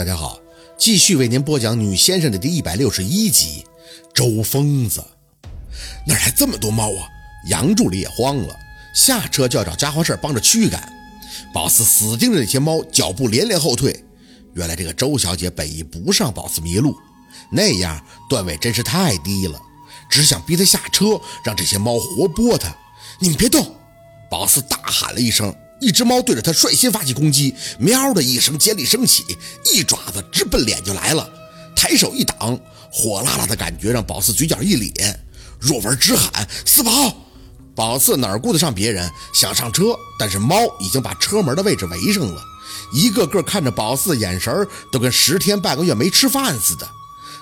大家好，继续为您播讲《女先生》的第一百六十一集。周疯子，哪来这么多猫啊？杨助理也慌了，下车就要找家伙事帮着驱赶。宝四死盯着那些猫，脚步连连后退。原来这个周小姐本意不是让宝四迷路，那样段位真是太低了，只想逼他下车，让这些猫活剥他。你们别动！宝四大喊了一声。一只猫对着他率先发起攻击，喵的一声尖利升起，一爪子直奔脸就来了。抬手一挡，火辣辣的感觉让宝四嘴角一咧。若文直喊：“四宝！”宝四哪顾得上别人，想上车，但是猫已经把车门的位置围上了，一个个看着宝四的眼神都跟十天半个月没吃饭似的。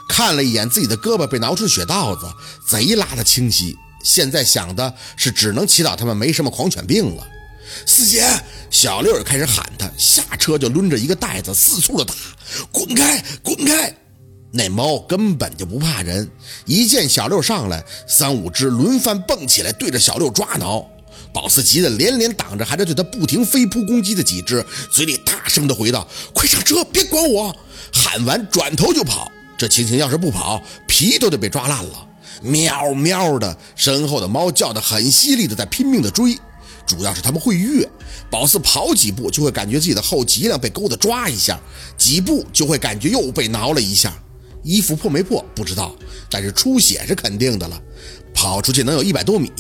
看了一眼自己的胳膊被挠出血道子，贼拉的清晰。现在想的是，只能祈祷他们没什么狂犬病了。四姐，小六也开始喊他，下车就抡着一个袋子四处的打，滚开，滚开！那猫根本就不怕人，一见小六上来，三五只轮番蹦起来，对着小六抓挠。宝四急得连连挡着，还在对他不停飞扑攻击的几只，嘴里大声的回道：“快上车，别管我！”喊完转头就跑。这情形要是不跑，皮都得被抓烂了。喵喵的，身后的猫叫得很犀利的，在拼命的追。主要是他们会跃，宝四跑几步就会感觉自己的后脊梁被钩子抓一下，几步就会感觉又被挠了一下。衣服破没破不知道，但是出血是肯定的了。跑出去能有一百多米，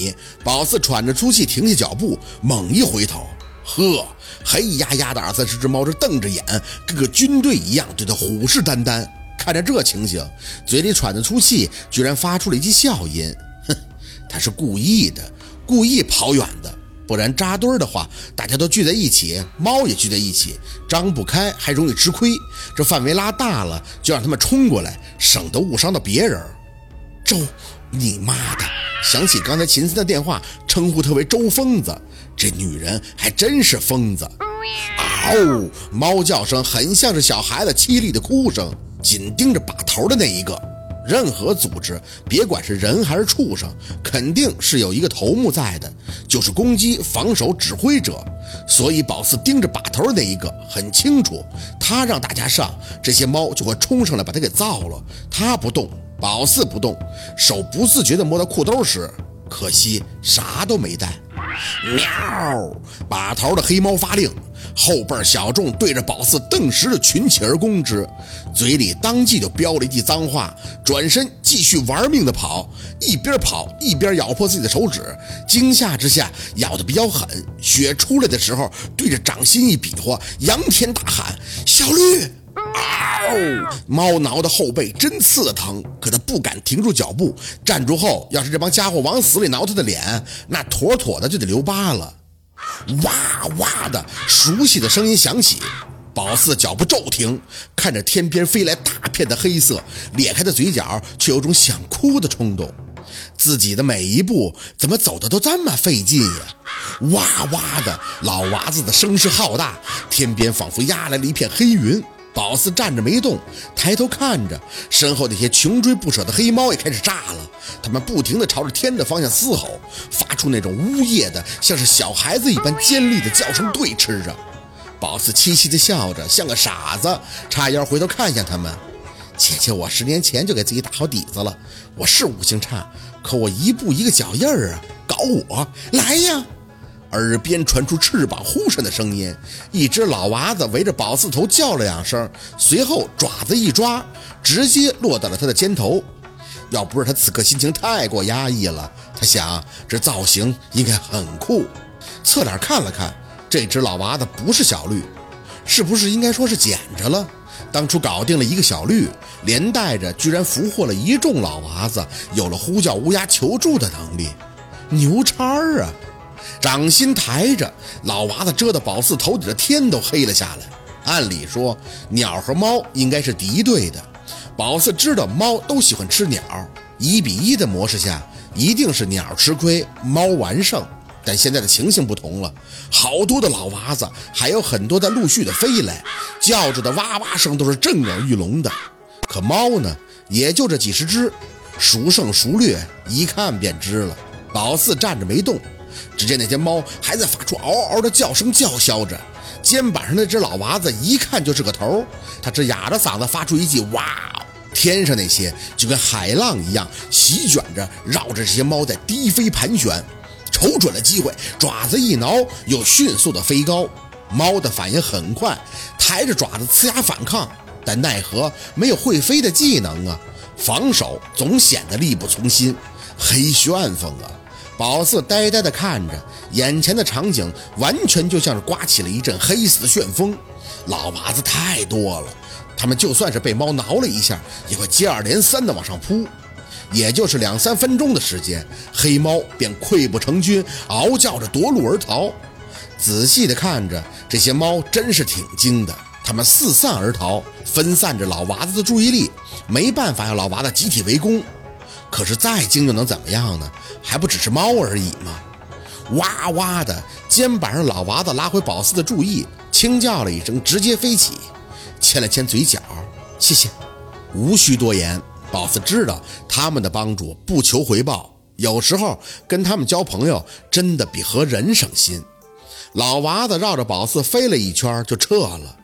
宝四喘着粗气停下脚步，猛一回头，呵，黑压压的二三十只猫这瞪着眼，跟个军队一样对他虎视眈眈。看着这情形，嘴里喘着粗气，居然发出了一记笑音，哼，他是故意的，故意跑远的。不然扎堆儿的话，大家都聚在一起，猫也聚在一起，张不开还容易吃亏。这范围拉大了，就让他们冲过来，省得误伤到别人。周，你妈的！想起刚才秦森的电话，称呼他为周疯子，这女人还真是疯子。嗷！猫叫声很像是小孩子凄厉的哭声，紧盯着把头的那一个。任何组织，别管是人还是畜生，肯定是有一个头目在的，就是攻击、防守指挥者。所以宝四盯着把头那一个很清楚，他让大家上，这些猫就会冲上来把他给造了。他不动，宝四不动，手不自觉地摸到裤兜时，可惜啥都没带。喵！把头的黑猫发令。后辈小众对着宝四顿时的群起而攻之，嘴里当即就飙了一句脏话，转身继续玩命的跑，一边跑一边咬破自己的手指，惊吓之下咬得比较狠，血出来的时候对着掌心一比划，仰天大喊：“小绿！”嗷！猫挠的后背真刺疼，可他不敢停住脚步，站住后，要是这帮家伙往死里挠他的脸，那妥妥的就得留疤了。哇哇的熟悉的声音响起，宝四脚步骤停，看着天边飞来大片的黑色，咧开的嘴角却有种想哭的冲动。自己的每一步怎么走的都这么费劲呀？哇哇的老娃子的声势浩大，天边仿佛压来了一片黑云。宝四站着没动，抬头看着身后那些穷追不舍的黑猫也开始炸了，他们不停地朝着天的方向嘶吼，发出那种呜咽的，像是小孩子一般尖利的叫声对吃着。宝四凄凄地笑着，像个傻子，叉腰回头看向他们：“姐姐，我十年前就给自己打好底子了，我是五行差，可我一步一个脚印儿啊，搞我来呀！”耳边传出翅膀呼扇的声音，一只老娃子围着宝四头叫了两声，随后爪子一抓，直接落到了他的肩头。要不是他此刻心情太过压抑了，他想这造型应该很酷。侧脸看了看，这只老娃子不是小绿，是不是应该说是捡着了？当初搞定了一个小绿，连带着居然俘获了一众老娃子，有了呼叫乌鸦求助的能力，牛叉啊！掌心抬着，老娃子遮的宝四头顶的天都黑了下来。按理说，鸟和猫应该是敌对的。宝四知道猫都喜欢吃鸟，一比一的模式下，一定是鸟吃亏，猫完胜。但现在的情形不同了，好多的老娃子，还有很多在陆续的飞来，叫着的哇哇声都是震耳欲聋的。可猫呢，也就这几十只，孰胜孰劣，一看便知了。宝四站着没动。只见那些猫还在发出嗷嗷的叫声，叫嚣着。肩膀上那只老娃子一看就是个头，他只哑着嗓子发出一句“哇”，天上那些就跟海浪一样席卷着，绕着这些猫在低飞盘旋，瞅准了机会，爪子一挠，又迅速的飞高。猫的反应很快，抬着爪子呲牙反抗，但奈何没有会飞的技能啊，防守总显得力不从心，黑旋风啊！宝四呆呆地看着眼前的场景，完全就像是刮起了一阵黑色的旋风。老娃子太多了，他们就算是被猫挠了一下，也会接二连三地往上扑。也就是两三分钟的时间，黑猫便溃不成军，嗷叫着夺路而逃。仔细地看着这些猫，真是挺精的。它们四散而逃，分散着老娃子的注意力，没办法让老娃子集体围攻。可是再精又能怎么样呢？还不只是猫而已吗？哇哇的，肩膀上老娃子拉回宝四的注意，轻叫了一声，直接飞起，牵了牵嘴角，谢谢。无需多言，宝四知道他们的帮助不求回报，有时候跟他们交朋友真的比和人省心。老娃子绕着宝四飞了一圈就撤了，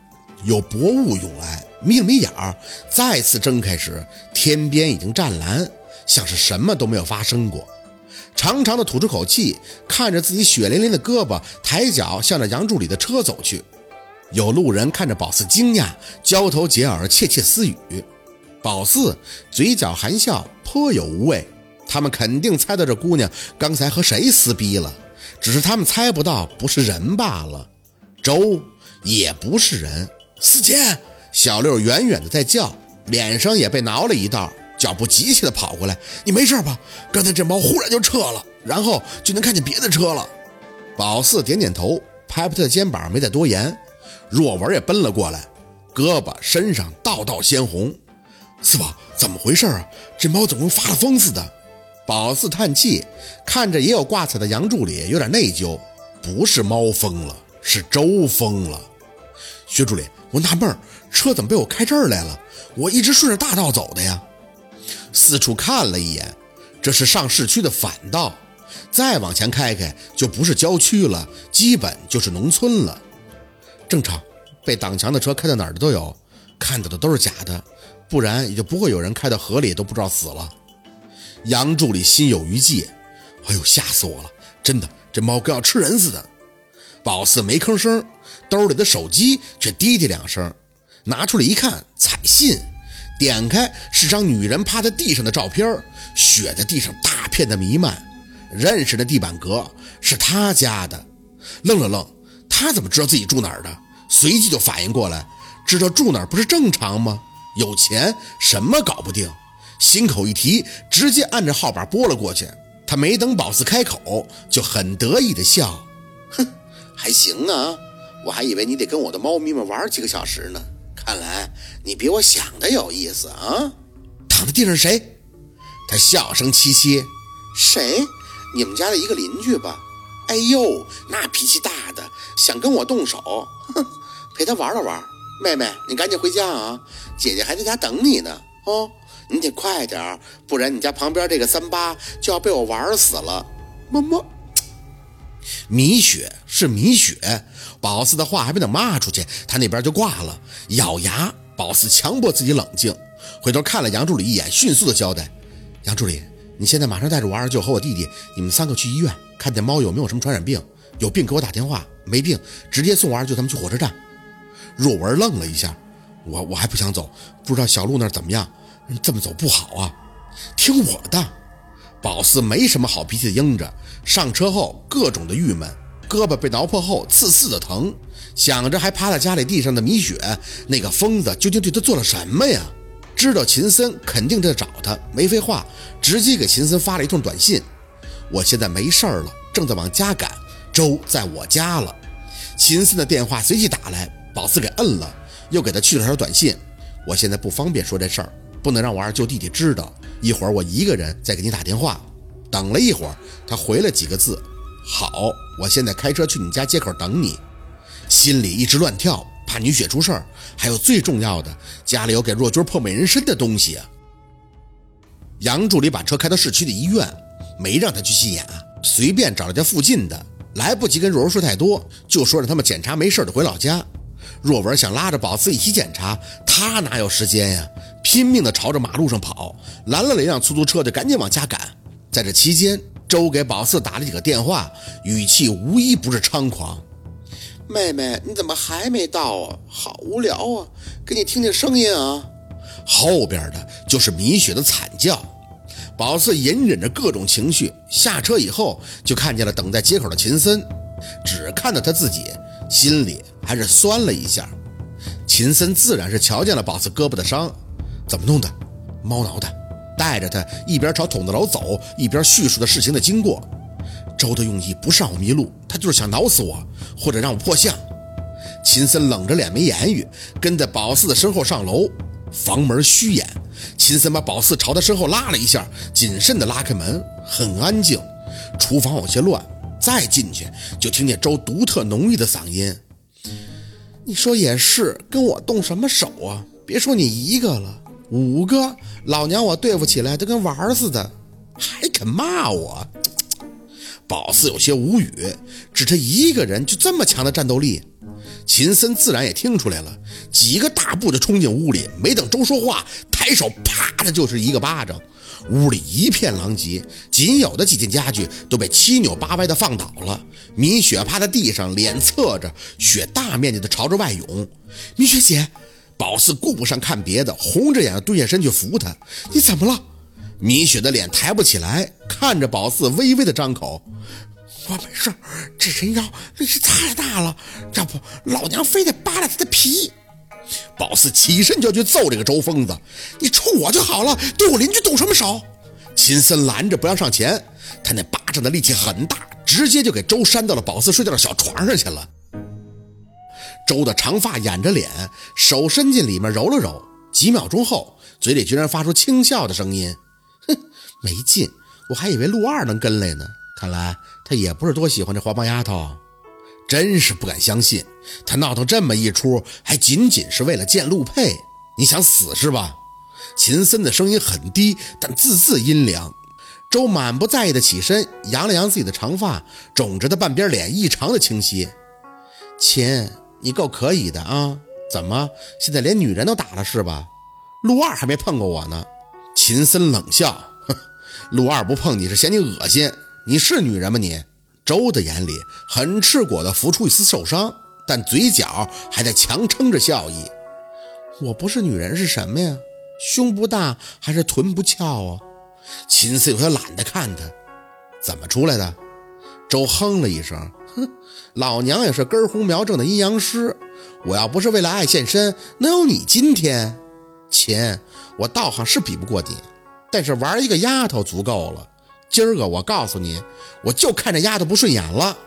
有薄雾涌来，眯了眯眼儿，再次睁开时，天边已经湛蓝。像是什么都没有发生过，长长的吐出口气，看着自己血淋淋的胳膊，抬脚向着杨助理的车走去。有路人看着宝四惊讶，交头接耳窃窃私语。宝四嘴角含笑，颇有无畏。他们肯定猜到这姑娘刚才和谁撕逼了，只是他们猜不到不是人罢了。周也不是人。四姐，小六远远的在叫，脸上也被挠了一道。脚步急切地跑过来，你没事吧？刚才这猫忽然就撤了，然后就能看见别的车了。宝四点点头，拍拍他的肩膀，没再多言。若文也奔了过来，胳膊身上道道鲜红。四宝，怎么回事啊？这猫怎么跟发了疯似的？宝四叹气，看着也有挂彩的杨助理，有点内疚。不是猫疯了，是周疯了。薛助理，我纳闷，车怎么被我开这儿来了？我一直顺着大道走的呀。四处看了一眼，这是上市区的反道，再往前开开就不是郊区了，基本就是农村了。正常，被挡墙的车开到哪儿的都有，看到的都是假的，不然也就不会有人开到河里都不知道死了。杨助理心有余悸，哎呦，吓死我了！真的，这猫跟要吃人似的。宝四没吭声，兜里的手机却滴滴两声，拿出来一看，彩信。点开是张女人趴在地上的照片，血在地上大片的弥漫。认识的地板革是他家的，愣了愣，他怎么知道自己住哪儿的？随即就反应过来，知道住哪儿不是正常吗？有钱什么搞不定？心口一提，直接按着号码拨了过去。他没等宝四开口，就很得意的笑，哼，还行啊，我还以为你得跟我的猫咪们玩几个小时呢。看来你比我想的有意思啊！躺在地上谁？他笑声凄凄。谁？你们家的一个邻居吧？哎呦，那脾气大的，想跟我动手，哼，陪他玩了玩。妹妹，你赶紧回家啊，姐姐还在家等你呢。哦，你得快点，不然你家旁边这个三八就要被我玩死了。么么。米雪是米雪。宝四的话还没等骂出去，他那边就挂了。咬牙，宝四强迫自己冷静，回头看了杨助理一眼，迅速的交代：“杨助理，你现在马上带着我二舅和我弟弟，你们三个去医院，看见猫有没有什么传染病，有病给我打电话，没病直接送我二舅他们去火车站。”若文愣了一下：“我我还不想走，不知道小路那怎么样？这么走不好啊。”听我的，宝四没什么好脾气的应着。上车后各种的郁闷。胳膊被挠破后，刺刺的疼，想着还趴在家里地上的米雪，那个疯子究竟对他做了什么呀？知道秦森肯定在找他，没废话，直接给秦森发了一通短信：“我现在没事了，正在往家赶，周在我家了。”秦森的电话随即打来，宝四给摁了，又给他去了条短信：“我现在不方便说这事儿，不能让我二舅弟弟知道，一会儿我一个人再给你打电话。”等了一会儿，他回了几个字。好，我现在开车去你家街口等你，心里一直乱跳，怕女雪出事儿。还有最重要的，家里有给若君破美人参的东西啊。杨助理把车开到市区的医院，没让他去心眼，随便找了家附近的，来不及跟若文说太多，就说让他们检查没事就回老家。若文想拉着宝子一起检查，他哪有时间呀？拼命地朝着马路上跑，拦了一辆出租车就赶紧往家赶。在这期间，周给宝四打了几个电话，语气无一不是猖狂：“妹妹，你怎么还没到啊？好无聊啊！给你听听声音啊。”后边的就是米雪的惨叫。宝四隐忍着各种情绪，下车以后就看见了等在街口的秦森，只看到他自己，心里还是酸了一下。秦森自然是瞧见了宝四胳膊的伤，怎么弄的？猫挠的。带着他一边朝筒子楼走，一边叙述的事情的经过。周的用意不是让我迷路，他就是想挠死我，或者让我破相。秦森冷着脸没言语，跟在宝四的身后上楼。房门虚掩，秦森把宝四朝他身后拉了一下，谨慎地拉开门，很安静。厨房有些乱，再进去就听见周独特浓郁的嗓音：“你说也是，跟我动什么手啊？别说你一个了，五个老娘我对付起来都跟玩似的，还肯骂我？”宝四有些无语，只他一个人就这么强的战斗力？秦森自然也听出来了，几个大步就冲进屋里，没等周说话，抬手啪的就是一个巴掌，屋里一片狼藉，仅有的几件家具都被七扭八歪的放倒了。米雪趴在地上，脸侧着，血大面积的朝着外涌。米雪姐，宝四顾不上看别的，红着眼蹲下身去扶他。你怎么了？米雪的脸抬不起来，看着宝四，微微的张口。我没事，这人妖力气太大了，要不老娘非得扒了他的皮。宝四起身就去揍这个周疯子，你冲我就好了，对我邻居动什么手？秦森拦着不让上前，他那巴掌的力气很大，直接就给周扇到了宝四睡觉的小床上去了。周的长发掩着脸，手伸进里面揉了揉，几秒钟后，嘴里居然发出轻笑的声音：“哼，没劲，我还以为陆二能跟来呢。”看来他也不是多喜欢这黄毛丫头，真是不敢相信，他闹腾这么一出，还仅仅是为了见陆佩。你想死是吧？秦森的声音很低，但字字阴凉。周满不在意的起身，扬了扬自己的长发，肿着的半边脸异常的清晰。秦，你够可以的啊！怎么现在连女人都打了是吧？陆二还没碰过我呢。秦森冷笑，陆二不碰你是嫌你恶心。你是女人吗？你周的眼里很赤果的浮出一丝受伤，但嘴角还在强撑着笑意。我不是女人是什么呀？胸不大还是臀不翘啊？秦四有些懒得看他，怎么出来的？周哼了一声，哼，老娘也是根红苗正的阴阳师，我要不是为了爱献身，能有你今天？秦，我道行是比不过你，但是玩一个丫头足够了。今儿个我告诉你，我就看这丫头不顺眼了。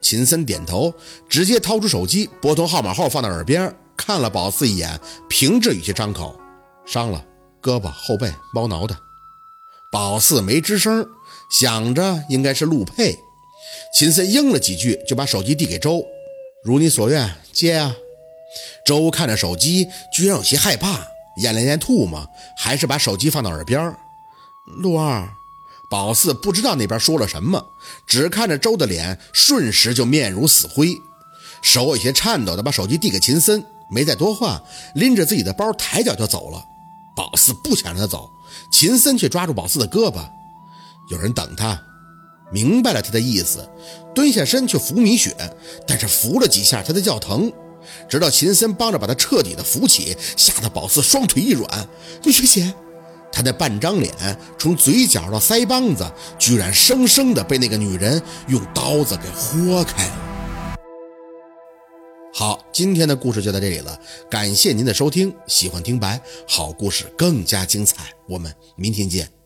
秦森点头，直接掏出手机，拨通号码后放到耳边，看了宝四一眼，平着语气张口：“伤了，胳膊后背猫挠的。”宝四没吱声，想着应该是陆佩。秦森应了几句，就把手机递给周：“如你所愿，接啊。”周看着手机，居然有些害怕，咽了咽唾沫，还是把手机放到耳边：“陆二。”宝四不知道那边说了什么，只看着周的脸，瞬时就面如死灰，手有些颤抖的把手机递给秦森，没再多话，拎着自己的包抬脚就走了。宝四不想让他走，秦森却抓住宝四的胳膊，有人等他，明白了他的意思，蹲下身去扶米雪，但是扶了几下他的叫疼，直到秦森帮着把他彻底的扶起，吓得宝四双腿一软，米雪姐。他那半张脸，从嘴角到腮帮子，居然生生的被那个女人用刀子给豁开了。好，今天的故事就到这里了，感谢您的收听。喜欢听白，好故事更加精彩，我们明天见。